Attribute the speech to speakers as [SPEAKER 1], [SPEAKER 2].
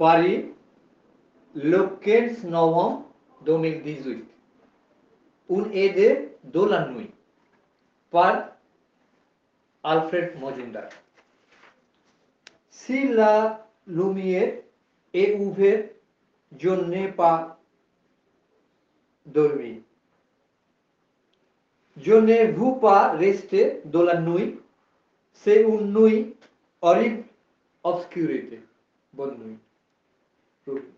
[SPEAKER 1] পারি লোকের নবম দমিক দিজুই উন এ দে দোলানুই পার আলফ্রেড মজিন্দার সিলা লুমিয়ে এ উভের জন্য পা দর্মি জন্য ভূপা রেস্টে দোলানুই সে উন উন্নুই অরিব অবস্কিউরিতে বন্ধুই proving it.